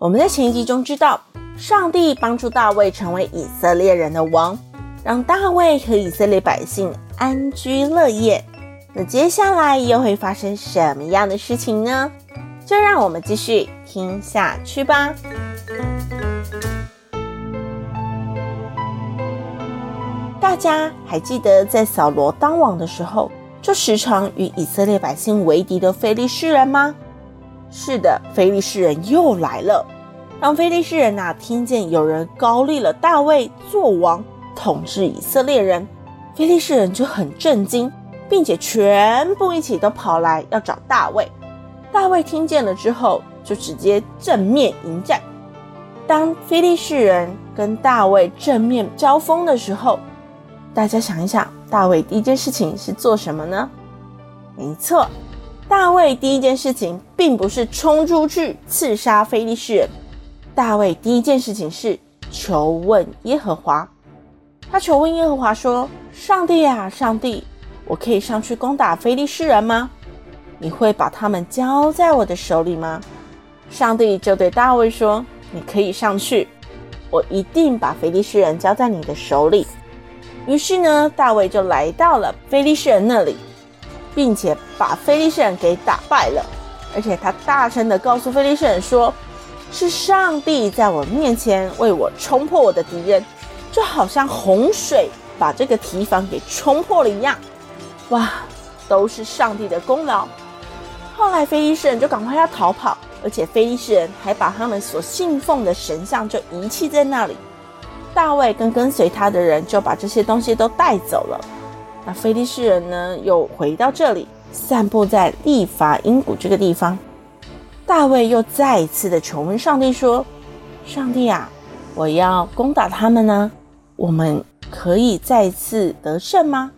我们在前一集中知道，上帝帮助大卫成为以色列人的王，让大卫和以色列百姓安居乐业。那接下来又会发生什么样的事情呢？就让我们继续听下去吧。大家还记得，在扫罗当王的时候，就时常与以色列百姓为敌的非利士人吗？是的，非利士人又来了。当非利士人呐、听见有人高立了大卫做王，统治以色列人，非利士人就很震惊，并且全部一起都跑来要找大卫。大卫听见了之后，就直接正面迎战。当非利士人跟大卫正面交锋的时候，大家想一想，大卫第一件事情是做什么呢？没错。大卫第一件事情并不是冲出去刺杀非利士人，大卫第一件事情是求问耶和华。他求问耶和华说：“上帝啊，上帝，我可以上去攻打非利士人吗？你会把他们交在我的手里吗？”上帝就对大卫说：“你可以上去，我一定把非利士人交在你的手里。”于是呢，大卫就来到了非利士人那里。并且把非利士人给打败了，而且他大声地告诉非利士人说：“是上帝在我面前为我冲破我的敌人，就好像洪水把这个堤防给冲破了一样。”哇，都是上帝的功劳。后来非利士人就赶快要逃跑，而且非利士人还把他们所信奉的神像就遗弃在那里。大卫跟跟随他的人就把这些东西都带走了。那非利士人呢，又回到这里，散布在利乏音谷这个地方。大卫又再一次的求问上帝说：“上帝啊，我要攻打他们呢，我们可以再次得胜吗？”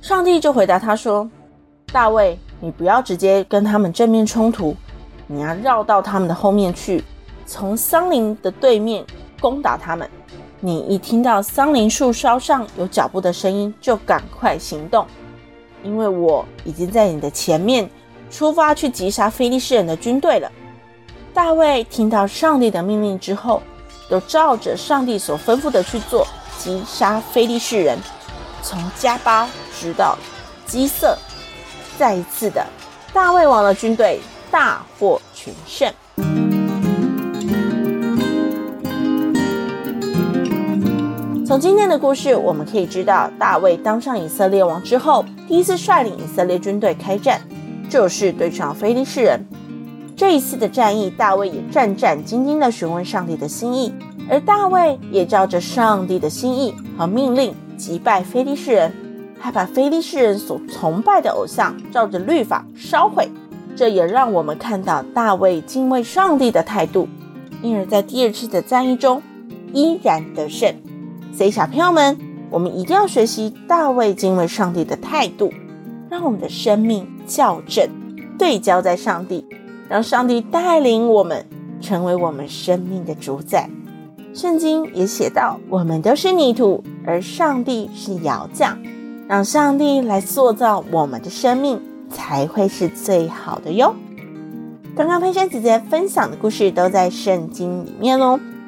上帝就回答他说：“大卫，你不要直接跟他们正面冲突，你要绕到他们的后面去，从桑林的对面攻打他们。”你一听到桑林树梢上有脚步的声音，就赶快行动，因为我已经在你的前面出发去击杀非利士人的军队了。大卫听到上帝的命令之后，都照着上帝所吩咐的去做，击杀非利士人，从加巴直到基色。再一次的，大卫王的军队大获全胜。从今天的故事，我们可以知道，大卫当上以色列王之后，第一次率领以色列军队开战，就是对上非利士人。这一次的战役，大卫也战战兢兢地询问上帝的心意，而大卫也照着上帝的心意和命令击败非利士人，还把非利士人所崇拜的偶像照着律法烧毁。这也让我们看到大卫敬畏上帝的态度，因而在第二次的战役中依然得胜。所以，小朋友们，我们一定要学习大卫敬畏上帝的态度，让我们的生命校正，对焦在上帝，让上帝带领我们成为我们生命的主宰。圣经也写到：“我们都是泥土，而上帝是窑匠，让上帝来塑造我们的生命，才会是最好的哟。”刚刚佩珊姐姐分享的故事都在圣经里面哦。